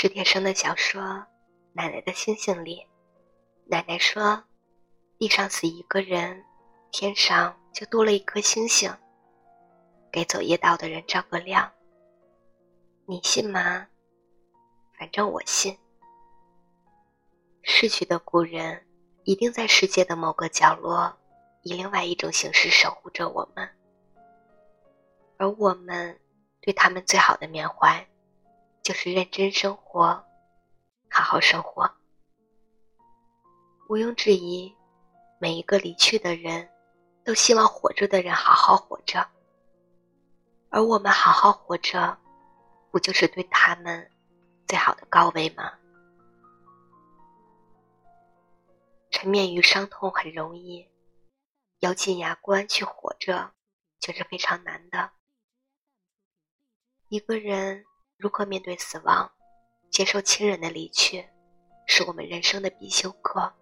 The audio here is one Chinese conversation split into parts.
史铁生的小说《奶奶的星星》里，奶奶说：“地上死一个人，天上就多了一颗星星，给走夜道的人照个亮。”你信吗？反正我信。逝去的故人一定在世界的某个角落，以另外一种形式守护着我们，而我们对他们最好的缅怀。就是认真生活，好好生活。毋庸置疑，每一个离去的人，都希望活着的人好好活着。而我们好好活着，不就是对他们最好的告慰吗？沉湎于伤痛很容易，咬紧牙关去活着，却是非常难的。一个人。如何面对死亡，接受亲人的离去，是我们人生的必修课。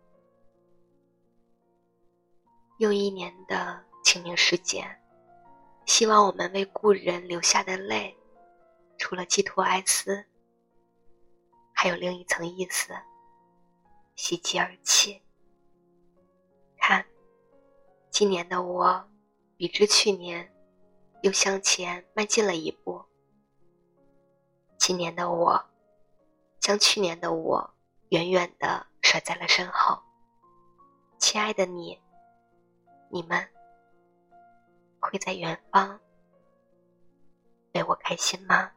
又一年的清明时节，希望我们为故人流下的泪，除了寄托哀思，还有另一层意思：喜极而泣。看，今年的我，比之去年，又向前迈进了一步。今年的我，将去年的我远远的甩在了身后。亲爱的你，你们会在远方为我开心吗？